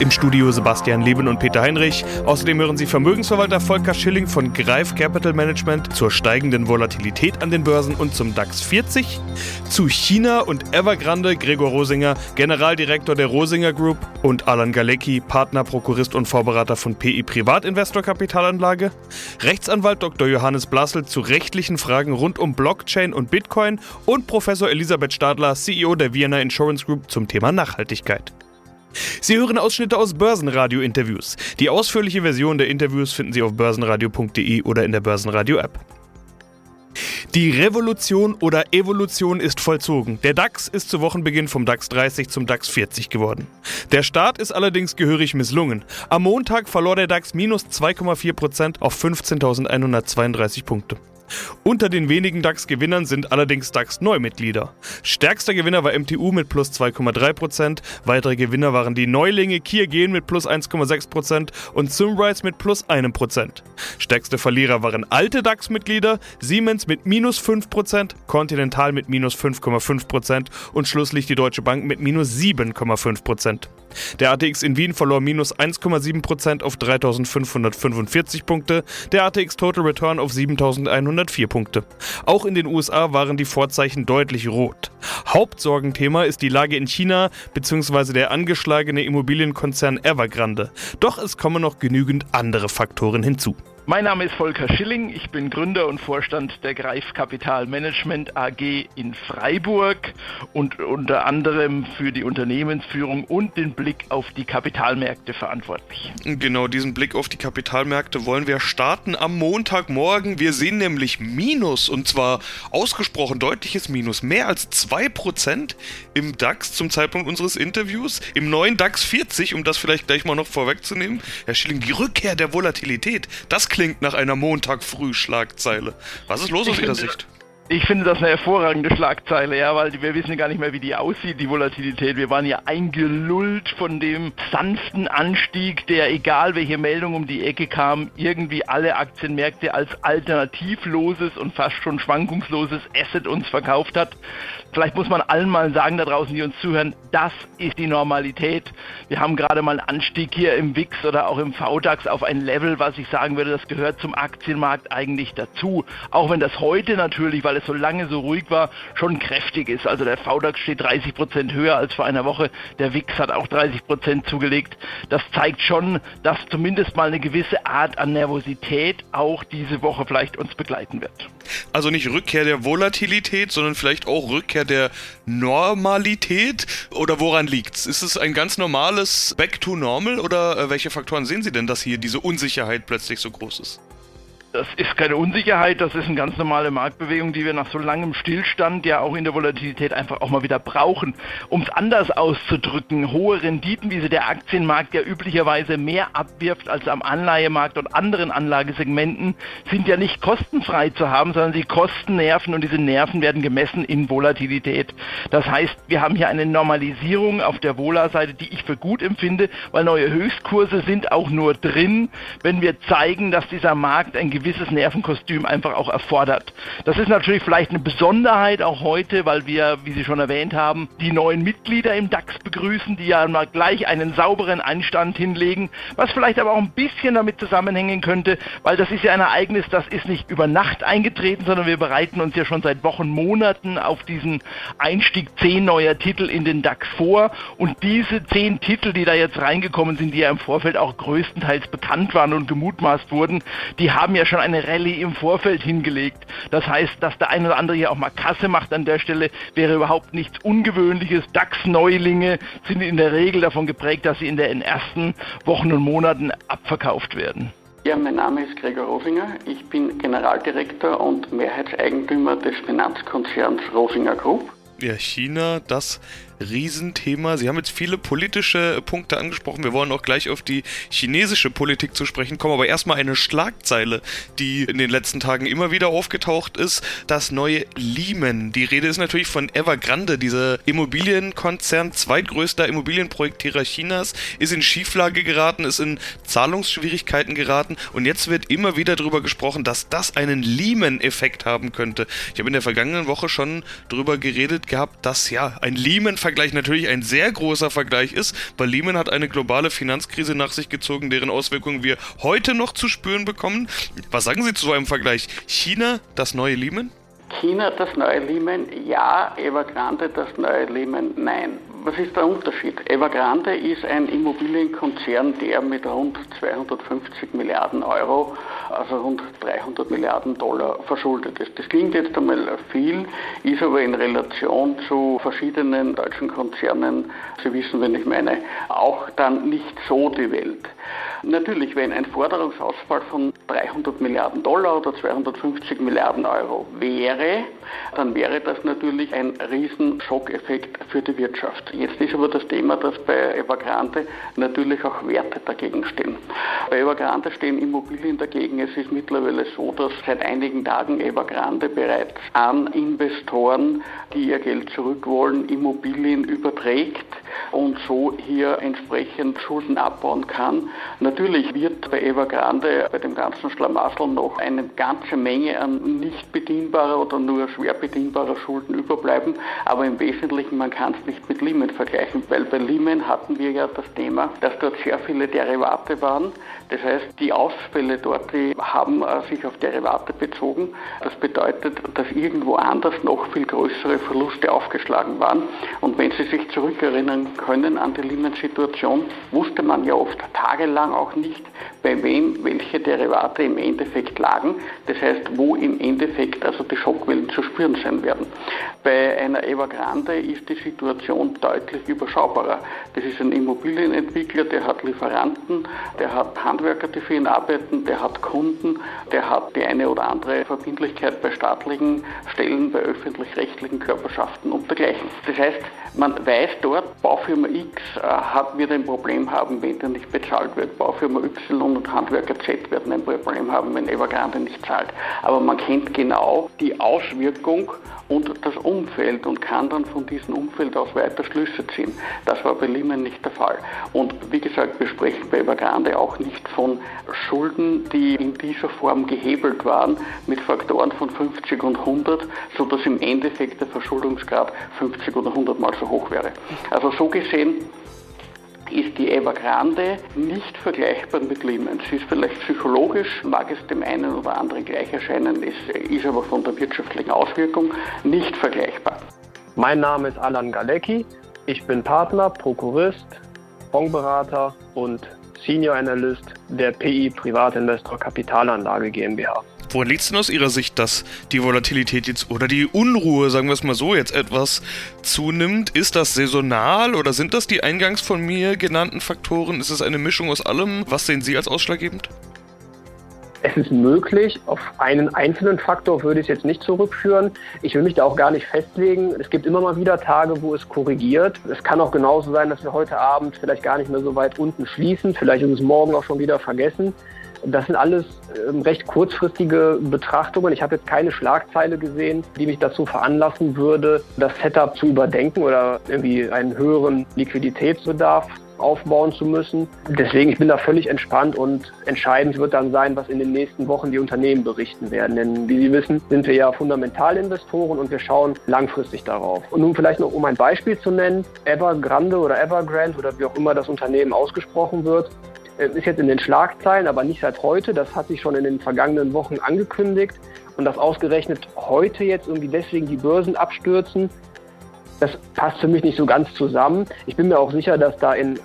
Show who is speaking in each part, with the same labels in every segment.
Speaker 1: Im Studio Sebastian Leben und Peter Heinrich. Außerdem hören Sie Vermögensverwalter Volker Schilling von Greif Capital Management zur steigenden Volatilität an den Börsen und zum DAX 40. Zu China und Evergrande Gregor Rosinger, Generaldirektor der Rosinger Group und Alan Galecki, Partner, Prokurist und Vorberater von PI Privatinvestor Kapitalanlage. Rechtsanwalt Dr. Johannes Blassel zu rechtlichen Fragen rund um Blockchain und Bitcoin und Professor Elisabeth Stadler, CEO der Vienna Insurance Group zum Thema Nachhaltigkeit. Sie hören Ausschnitte aus Börsenradio-Interviews. Die ausführliche Version der Interviews finden Sie auf börsenradio.de oder in der Börsenradio-App. Die Revolution oder Evolution ist vollzogen. Der DAX ist zu Wochenbeginn vom DAX 30 zum DAX 40 geworden. Der Start ist allerdings gehörig misslungen. Am Montag verlor der DAX minus 2,4% auf 15.132 Punkte. Unter den wenigen DAX-Gewinnern sind allerdings DAX-Neumitglieder. Stärkster Gewinner war MTU mit plus 2,3%, weitere Gewinner waren die Neulinge Kiergen mit plus 1,6% und Symrise mit plus 1%. Stärkste Verlierer waren alte DAX-Mitglieder, Siemens mit minus 5%, Continental mit minus 5,5% und schlusslich die Deutsche Bank mit minus 7,5%. Der ATX in Wien verlor minus 1,7% auf 3.545 Punkte, der ATX Total Return auf 7.104 Punkte. Auch in den USA waren die Vorzeichen deutlich rot. Hauptsorgenthema ist die Lage in China bzw. der angeschlagene Immobilienkonzern Evergrande. Doch es kommen noch genügend andere Faktoren hinzu.
Speaker 2: Mein Name ist Volker Schilling, ich bin Gründer und Vorstand der Greif Kapital Management AG in Freiburg und unter anderem für die Unternehmensführung und den Blick auf die Kapitalmärkte verantwortlich.
Speaker 1: Genau, diesen Blick auf die Kapitalmärkte wollen wir starten am Montagmorgen. Wir sehen nämlich Minus und zwar ausgesprochen deutliches Minus, mehr als 2% im DAX zum Zeitpunkt unseres Interviews, im neuen DAX 40, um das vielleicht gleich mal noch vorwegzunehmen. Herr Schilling, die Rückkehr der Volatilität, das klingt nach einer Montag-Früh-Schlagzeile. Was ist los aus Ihrer Sicht?
Speaker 2: Ich finde das eine hervorragende Schlagzeile, ja, weil wir wissen gar nicht mehr, wie die aussieht, die Volatilität. Wir waren ja eingelullt von dem sanften Anstieg, der, egal welche Meldung um die Ecke kam, irgendwie alle Aktienmärkte als alternativloses und fast schon schwankungsloses Asset uns verkauft hat. Vielleicht muss man allen mal sagen da draußen, die uns zuhören, das ist die Normalität. Wir haben gerade mal einen Anstieg hier im WIX oder auch im VDAX auf ein Level, was ich sagen würde, das gehört zum Aktienmarkt eigentlich dazu. Auch wenn das heute natürlich, weil es so lange so ruhig war, schon kräftig ist. Also der VDAX steht 30 Prozent höher als vor einer Woche. Der WIX hat auch 30 Prozent zugelegt. Das zeigt schon, dass zumindest mal eine gewisse Art an Nervosität auch diese Woche vielleicht uns begleiten wird.
Speaker 1: Also nicht Rückkehr der Volatilität, sondern vielleicht auch Rückkehr der Normalität? Oder woran liegt's? Ist es ein ganz normales Back to Normal oder äh, welche Faktoren sehen Sie denn, dass hier diese Unsicherheit plötzlich so groß ist?
Speaker 2: Das ist keine Unsicherheit, das ist eine ganz normale Marktbewegung, die wir nach so langem Stillstand ja auch in der Volatilität einfach auch mal wieder brauchen. Um es anders auszudrücken, hohe Renditen, wie sie der Aktienmarkt ja üblicherweise mehr abwirft als am Anleihemarkt und anderen Anlagesegmenten, sind ja nicht kostenfrei zu haben, sondern sie kosten Nerven und diese Nerven werden gemessen in Volatilität. Das heißt, wir haben hier eine Normalisierung auf der Vola-Seite, die ich für gut empfinde, weil neue Höchstkurse sind auch nur drin, wenn wir zeigen, dass dieser Markt ein gewisses Nervenkostüm einfach auch erfordert. Das ist natürlich vielleicht eine Besonderheit auch heute, weil wir, wie Sie schon erwähnt haben, die neuen Mitglieder im DAX begrüßen, die ja mal gleich einen sauberen Einstand hinlegen, was vielleicht aber auch ein bisschen damit zusammenhängen könnte, weil das ist ja ein Ereignis, das ist nicht über Nacht eingetreten, sondern wir bereiten uns ja schon seit Wochen, Monaten auf diesen Einstieg zehn neuer Titel in den DAX vor und diese zehn Titel, die da jetzt reingekommen sind, die ja im Vorfeld auch größtenteils bekannt waren und gemutmaßt wurden, die haben ja schon eine Rallye im Vorfeld hingelegt. Das heißt, dass der eine oder andere hier auch mal Kasse macht an der Stelle, wäre überhaupt nichts Ungewöhnliches. DAX-Neulinge sind in der Regel davon geprägt, dass sie in den ersten Wochen und Monaten abverkauft werden.
Speaker 3: Ja, mein Name ist Gregor Rosinger. Ich bin Generaldirektor und Mehrheitseigentümer des Finanzkonzerns Rosinger Group.
Speaker 1: Ja, China, das Riesenthema. Sie haben jetzt viele politische Punkte angesprochen. Wir wollen auch gleich auf die chinesische Politik zu sprechen kommen, aber erstmal eine Schlagzeile, die in den letzten Tagen immer wieder aufgetaucht ist. Das neue Lehman. Die Rede ist natürlich von Evergrande, dieser Immobilienkonzern, zweitgrößter Immobilienprojektierer Chinas, ist in Schieflage geraten, ist in Zahlungsschwierigkeiten geraten und jetzt wird immer wieder darüber gesprochen, dass das einen Lehman-Effekt haben könnte. Ich habe in der vergangenen Woche schon darüber geredet gehabt, dass ja ein Lehman-Vergleich natürlich ein sehr großer Vergleich ist, weil Lehman hat eine globale Finanzkrise nach sich gezogen, deren Auswirkungen wir heute noch zu spüren bekommen. Was sagen Sie zu so einem Vergleich? China, das neue Lehman?
Speaker 3: China das neue Lehman, ja. Evergrande das neue Lehman, nein. Was ist der Unterschied? Evergrande ist ein Immobilienkonzern, der mit rund 250 Milliarden Euro, also rund 300 Milliarden Dollar verschuldet ist. Das klingt jetzt einmal viel, ist aber in Relation zu verschiedenen deutschen Konzernen, Sie wissen, wenn ich meine, auch dann nicht so die Welt. Natürlich, wenn ein Forderungsausfall von 300 Milliarden Dollar oder 250 Milliarden Euro wäre, dann wäre das natürlich ein riesen Schockeffekt für die Wirtschaft. Jetzt ist aber das Thema, dass bei Evergrande natürlich auch Werte dagegen stehen. Bei Evergrande stehen Immobilien dagegen. Es ist mittlerweile so, dass seit einigen Tagen Evergrande bereits an Investoren, die ihr Geld zurückwollen, Immobilien überträgt und so hier entsprechend Schulden abbauen kann. Natürlich wird bei Evergrande bei dem ganzen Schlamassel noch eine ganze Menge an nicht bedienbarer oder nur schwer bedienbarer Schulden überbleiben, aber im Wesentlichen, man kann es nicht mit Lehman vergleichen, weil bei Lehman hatten wir ja das Thema, dass dort sehr viele Derivate waren. Das heißt, die Ausfälle dort, die haben äh, sich auf Derivate bezogen. Das bedeutet, dass irgendwo anders noch viel größere Verluste aufgeschlagen waren. Und wenn Sie sich zurückerinnern können an die Lehman-Situation, wusste man ja oft tagelang auch nicht, bei wem welche Derivate im Endeffekt lagen. Das heißt, wo im Endeffekt also die Schockwellen zu spüren sein werden. Bei einer Evergrande ist die Situation deutlich überschaubarer. Das ist ein Immobilienentwickler, der hat Lieferanten, der hat Handwerker, die für ihn arbeiten, der hat Kunden, der hat die eine oder andere Verbindlichkeit bei staatlichen Stellen, bei öffentlich-rechtlichen Körperschaften und dergleichen. Das heißt, man weiß dort, Baufirma X äh, hat, wird ein Problem haben, wenn der nicht bezahlt wird. Baufirma Y und Handwerker Z werden ein Problem haben, wenn Evergrande nicht zahlt. Aber man kennt genau die Auswirkung und das Umfeld und kann dann von diesem Umfeld aus weiter Schlüsse ziehen. Das war bei Lehman nicht der Fall. Und wie gesagt, wir sprechen bei Evergrande auch nicht von Schulden, die in dieser Form gehebelt waren mit Faktoren von 50 und 100, sodass im Endeffekt der Verschuldungsgrad 50 oder 100 mal so hoch wäre. Also so gesehen ist die Evergrande nicht vergleichbar mit Lehman. Sie ist vielleicht psychologisch, mag es dem einen oder anderen gleich erscheinen, ist, ist aber von der wirtschaftlichen Auswirkung nicht vergleichbar.
Speaker 4: Mein Name ist Alan Galecki. Ich bin Partner, Prokurist, Fondsberater und Senior Analyst der PI Privatinvestor Kapitalanlage GmbH.
Speaker 1: Woran liegt es denn aus Ihrer Sicht, dass die Volatilität jetzt oder die Unruhe, sagen wir es mal so, jetzt etwas zunimmt? Ist das saisonal oder sind das die eingangs von mir genannten Faktoren? Ist es eine Mischung aus allem? Was sehen Sie als ausschlaggebend?
Speaker 4: Es ist möglich, auf einen einzelnen Faktor würde ich es jetzt nicht zurückführen. Ich will mich da auch gar nicht festlegen. Es gibt immer mal wieder Tage, wo es korrigiert. Es kann auch genauso sein, dass wir heute Abend vielleicht gar nicht mehr so weit unten schließen. Vielleicht ist es morgen auch schon wieder vergessen. Das sind alles ähm, recht kurzfristige Betrachtungen. Ich habe jetzt keine Schlagzeile gesehen, die mich dazu veranlassen würde, das Setup zu überdenken oder irgendwie einen höheren Liquiditätsbedarf aufbauen zu müssen. Deswegen, ich bin da völlig entspannt und entscheidend wird dann sein, was in den nächsten Wochen die Unternehmen berichten werden. Denn wie Sie wissen, sind wir ja Fundamentalinvestoren und wir schauen langfristig darauf. Und nun vielleicht noch, um ein Beispiel zu nennen, Evergrande oder Evergrande oder wie auch immer das Unternehmen ausgesprochen wird, ist jetzt in den Schlagzeilen, aber nicht seit heute. Das hat sich schon in den vergangenen Wochen angekündigt. Und dass ausgerechnet heute jetzt irgendwie deswegen die Börsen abstürzen, das passt für mich nicht so ganz zusammen. Ich bin mir auch sicher, dass da in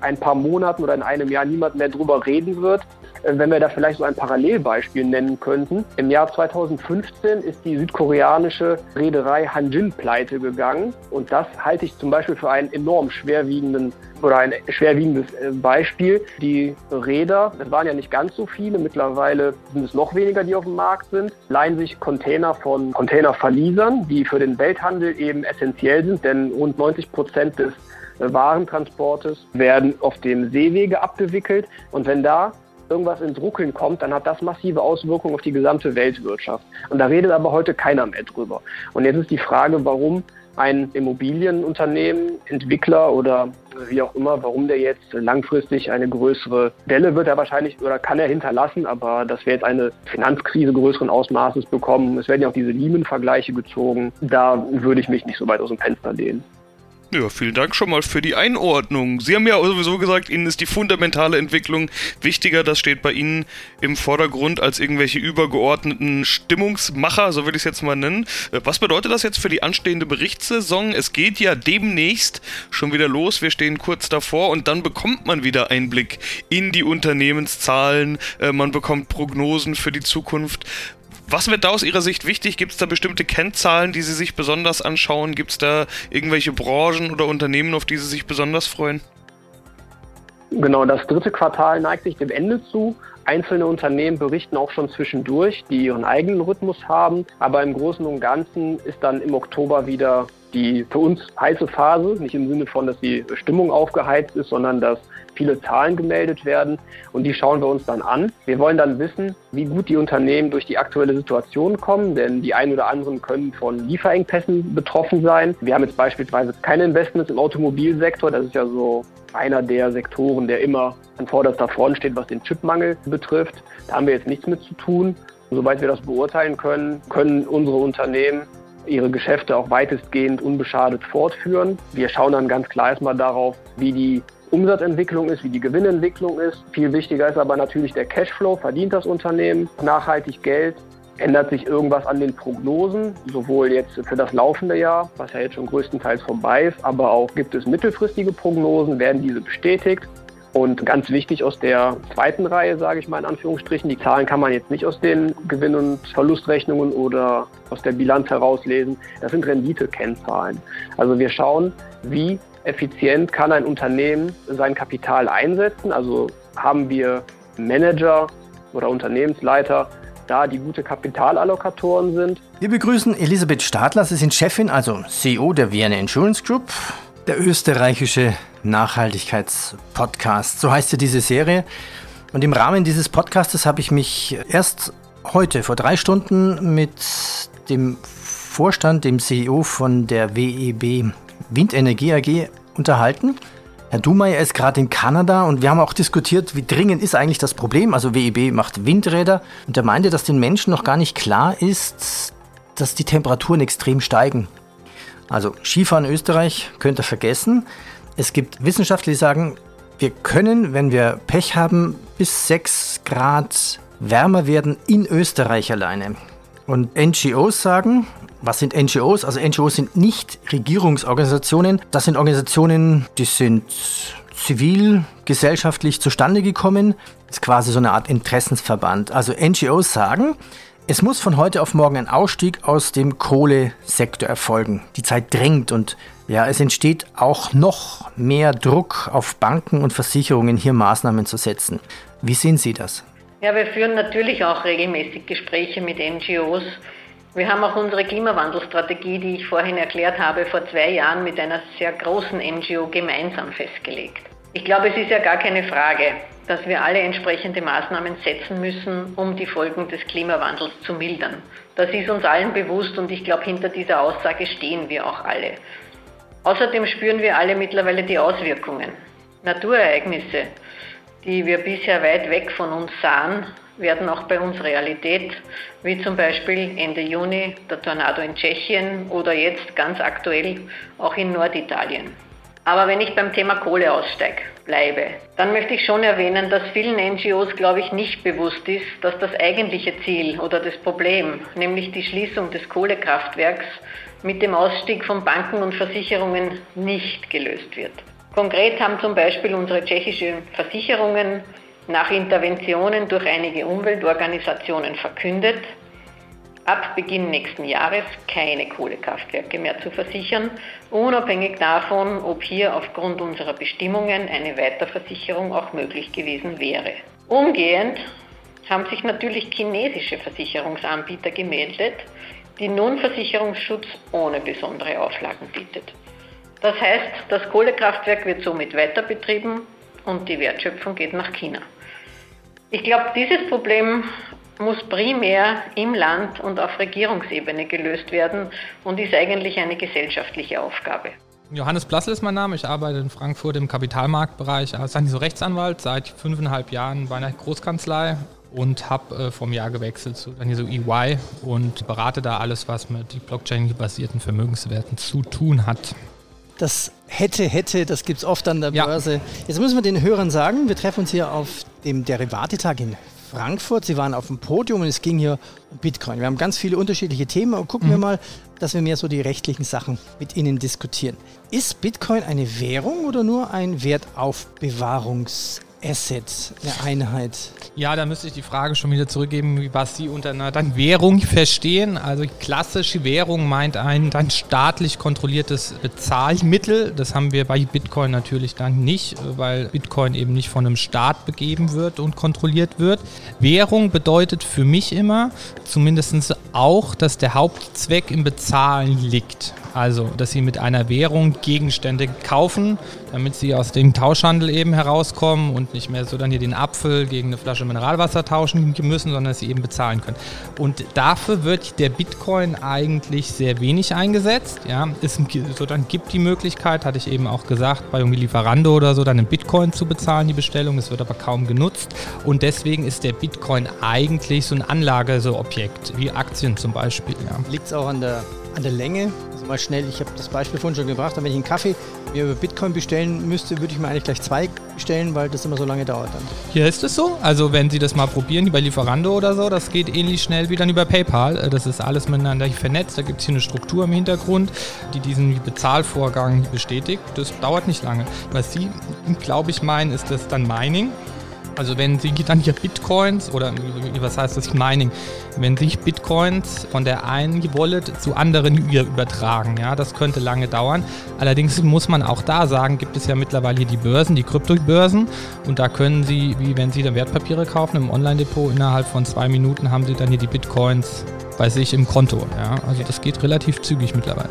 Speaker 4: ein paar Monaten oder in einem Jahr niemand mehr drüber reden wird. Äh, wenn wir da vielleicht so ein Parallelbeispiel nennen könnten. Im Jahr 2015 ist die südkoreanische Reederei Hanjin pleite gegangen. Und das halte ich zum Beispiel für einen enorm schwerwiegenden oder ein schwerwiegendes äh, Beispiel. Die Räder, das waren ja nicht ganz so viele, mittlerweile sind es noch weniger, die auf dem Markt sind, leihen sich Container von Containerverliesern, die für den Welthandel eben essentiell sind, denn rund 90 Prozent des äh, Warentransportes werden auf dem Seewege abgewickelt. Und wenn da irgendwas ins Ruckeln kommt, dann hat das massive Auswirkungen auf die gesamte Weltwirtschaft. Und da redet aber heute keiner mehr drüber. Und jetzt ist die Frage, warum ein Immobilienunternehmen, Entwickler oder wie auch immer, warum der jetzt langfristig eine größere Welle wird er wahrscheinlich oder kann er hinterlassen, aber dass wir jetzt eine Finanzkrise größeren Ausmaßes bekommen. Es werden ja auch diese Lehman-Vergleiche gezogen. Da würde ich mich nicht so weit aus dem Fenster lehnen.
Speaker 1: Ja, vielen Dank schon mal für die Einordnung. Sie haben ja sowieso gesagt, Ihnen ist die fundamentale Entwicklung wichtiger. Das steht bei Ihnen im Vordergrund als irgendwelche übergeordneten Stimmungsmacher, so will ich es jetzt mal nennen. Äh, was bedeutet das jetzt für die anstehende Berichtssaison? Es geht ja demnächst schon wieder los. Wir stehen kurz davor und dann bekommt man wieder Einblick in die Unternehmenszahlen. Äh, man bekommt Prognosen für die Zukunft. Was wird da aus Ihrer Sicht wichtig? Gibt es da bestimmte Kennzahlen, die Sie sich besonders anschauen? Gibt es da irgendwelche Branchen oder Unternehmen, auf die Sie sich besonders freuen?
Speaker 4: Genau, das dritte Quartal neigt sich dem Ende zu. Einzelne Unternehmen berichten auch schon zwischendurch, die ihren eigenen Rhythmus haben. Aber im Großen und Ganzen ist dann im Oktober wieder die für uns heiße Phase, nicht im Sinne von, dass die Stimmung aufgeheizt ist, sondern dass viele Zahlen gemeldet werden und die schauen wir uns dann an. Wir wollen dann wissen, wie gut die Unternehmen durch die aktuelle Situation kommen, denn die einen oder anderen können von Lieferengpässen betroffen sein. Wir haben jetzt beispielsweise keine Investments im Automobilsektor, das ist ja so einer der Sektoren, der immer an vorderster Front steht, was den Chipmangel betrifft. Da haben wir jetzt nichts mit zu tun. Soweit wir das beurteilen können, können unsere Unternehmen ihre Geschäfte auch weitestgehend unbeschadet fortführen. Wir schauen dann ganz klar erstmal darauf, wie die Umsatzentwicklung ist, wie die Gewinnentwicklung ist. Viel wichtiger ist aber natürlich der Cashflow. Verdient das Unternehmen nachhaltig Geld? Ändert sich irgendwas an den Prognosen, sowohl jetzt für das laufende Jahr, was ja jetzt schon größtenteils vorbei ist, aber auch gibt es mittelfristige Prognosen, werden diese bestätigt? Und ganz wichtig aus der zweiten Reihe, sage ich mal in Anführungsstrichen, die Zahlen kann man jetzt nicht aus den Gewinn- und Verlustrechnungen oder aus der Bilanz herauslesen. Das sind Renditekennzahlen. Also wir schauen, wie effizient kann ein Unternehmen sein Kapital einsetzen. Also haben wir Manager oder Unternehmensleiter da, die gute Kapitalallokatoren sind.
Speaker 5: Wir begrüßen Elisabeth Stadler. Sie sind Chefin, also CEO der Vienna Insurance Group, der österreichische Nachhaltigkeitspodcast. So heißt ja diese Serie. Und im Rahmen dieses Podcastes habe ich mich erst heute vor drei Stunden mit dem Vorstand, dem CEO von der WEB Windenergie AG unterhalten. Herr Dumeyer ist gerade in Kanada und wir haben auch diskutiert, wie dringend ist eigentlich das Problem. Also WEB macht Windräder und er meinte, dass den Menschen noch gar nicht klar ist, dass die Temperaturen extrem steigen. Also Skifahren in Österreich könnt ihr vergessen. Es gibt Wissenschaftler, die sagen, wir können, wenn wir Pech haben, bis 6 Grad wärmer werden in Österreich alleine. Und NGOs sagen, was sind NGOs? Also NGOs sind nicht Regierungsorganisationen. Das sind Organisationen, die sind zivilgesellschaftlich zustande gekommen. Das ist quasi so eine Art Interessensverband. Also NGOs sagen, es muss von heute auf morgen ein Ausstieg aus dem Kohlesektor erfolgen. Die Zeit drängt und ja, es entsteht auch noch mehr Druck auf Banken und Versicherungen, hier Maßnahmen zu setzen. Wie sehen Sie das?
Speaker 6: Ja, wir führen natürlich auch regelmäßig Gespräche mit NGOs wir haben auch unsere Klimawandelstrategie, die ich vorhin erklärt habe, vor zwei Jahren mit einer sehr großen NGO gemeinsam festgelegt. Ich glaube, es ist ja gar keine Frage, dass wir alle entsprechende Maßnahmen setzen müssen, um die Folgen des Klimawandels zu mildern. Das ist uns allen bewusst und ich glaube, hinter dieser Aussage stehen wir auch alle. Außerdem spüren wir alle mittlerweile die Auswirkungen. Naturereignisse, die wir bisher weit weg von uns sahen, werden auch bei uns Realität, wie zum Beispiel Ende Juni der Tornado in Tschechien oder jetzt ganz aktuell auch in Norditalien. Aber wenn ich beim Thema Kohleaussteig bleibe, dann möchte ich schon erwähnen, dass vielen NGOs, glaube ich, nicht bewusst ist, dass das eigentliche Ziel oder das Problem, nämlich die Schließung des Kohlekraftwerks, mit dem Ausstieg von Banken und Versicherungen nicht gelöst wird. Konkret haben zum Beispiel unsere tschechischen Versicherungen nach Interventionen durch einige Umweltorganisationen verkündet, ab Beginn nächsten Jahres keine Kohlekraftwerke mehr zu versichern, unabhängig davon, ob hier aufgrund unserer Bestimmungen eine Weiterversicherung auch möglich gewesen wäre. Umgehend haben sich natürlich chinesische Versicherungsanbieter gemeldet, die nun Versicherungsschutz ohne besondere Auflagen bietet. Das heißt, das Kohlekraftwerk wird somit weiter betrieben und die Wertschöpfung geht nach China. Ich glaube, dieses Problem muss primär im Land und auf Regierungsebene gelöst werden und ist eigentlich eine gesellschaftliche Aufgabe.
Speaker 7: Johannes Blassel ist mein Name. Ich arbeite in Frankfurt im Kapitalmarktbereich als so Rechtsanwalt seit fünfeinhalb Jahren bei einer Großkanzlei und habe äh, vom Jahr gewechselt zu dann hier so EY und berate da alles, was mit Blockchain-basierten Vermögenswerten zu tun hat.
Speaker 5: Das hätte, hätte, das gibt es oft an der Börse. Ja. Jetzt müssen wir den Hörern sagen, wir treffen uns hier auf dem Derivatetag in Frankfurt. Sie waren auf dem Podium und es ging hier um Bitcoin. Wir haben ganz viele unterschiedliche Themen und gucken mhm. wir mal, dass wir mehr so die rechtlichen Sachen mit Ihnen diskutieren. Ist Bitcoin eine Währung oder nur ein Wertaufbewahrungs Asset, eine Einheit.
Speaker 7: Ja, da müsste ich die Frage schon wieder zurückgeben, was Sie unter einer dann Währung verstehen. Also klassische Währung meint ein dann staatlich kontrolliertes Bezahlmittel. Das haben wir bei Bitcoin natürlich dann nicht, weil Bitcoin eben nicht von einem Staat begeben wird und kontrolliert wird. Währung bedeutet für mich immer zumindest auch, dass der Hauptzweck im Bezahlen liegt. Also, dass Sie mit einer Währung Gegenstände kaufen, damit Sie aus dem Tauschhandel eben herauskommen und nicht mehr so dann hier den Apfel gegen eine Flasche Mineralwasser tauschen müssen, sondern dass Sie eben bezahlen können. Und dafür wird der Bitcoin eigentlich sehr wenig eingesetzt. Ja, es so dann gibt die Möglichkeit, hatte ich eben auch gesagt, bei irgendwie Lieferando oder so, dann in Bitcoin zu bezahlen, die Bestellung. Das wird aber kaum genutzt. Und deswegen ist der Bitcoin eigentlich so ein Anlageobjekt, wie Aktien zum Beispiel. Ja.
Speaker 5: Liegt es auch an der, an der Länge? Mal schnell, ich habe das Beispiel vorhin schon gebracht, wenn ich einen Kaffee mir über Bitcoin bestellen müsste, würde ich mir eigentlich gleich zwei bestellen, weil das immer so lange dauert dann.
Speaker 7: Hier ist es so. Also wenn Sie das mal probieren, bei Lieferando oder so, das geht ähnlich schnell wie dann über PayPal. Äh, das ist alles miteinander vernetzt. Da gibt es hier eine Struktur im Hintergrund, die diesen Bezahlvorgang bestätigt. Das dauert nicht lange. Was Sie, glaube ich, meinen, ist das dann Mining. Also wenn Sie dann hier Bitcoins oder was heißt das Mining, wenn sich Bitcoins von der einen Wallet zu anderen übertragen, ja, das könnte lange dauern. Allerdings muss man auch da sagen, gibt es ja mittlerweile hier die Börsen, die Kryptobörsen und da können Sie, wie wenn Sie dann Wertpapiere kaufen im Online-Depot, innerhalb von zwei Minuten haben Sie dann hier die Bitcoins bei sich im Konto. Ja. Also das geht relativ zügig mittlerweile.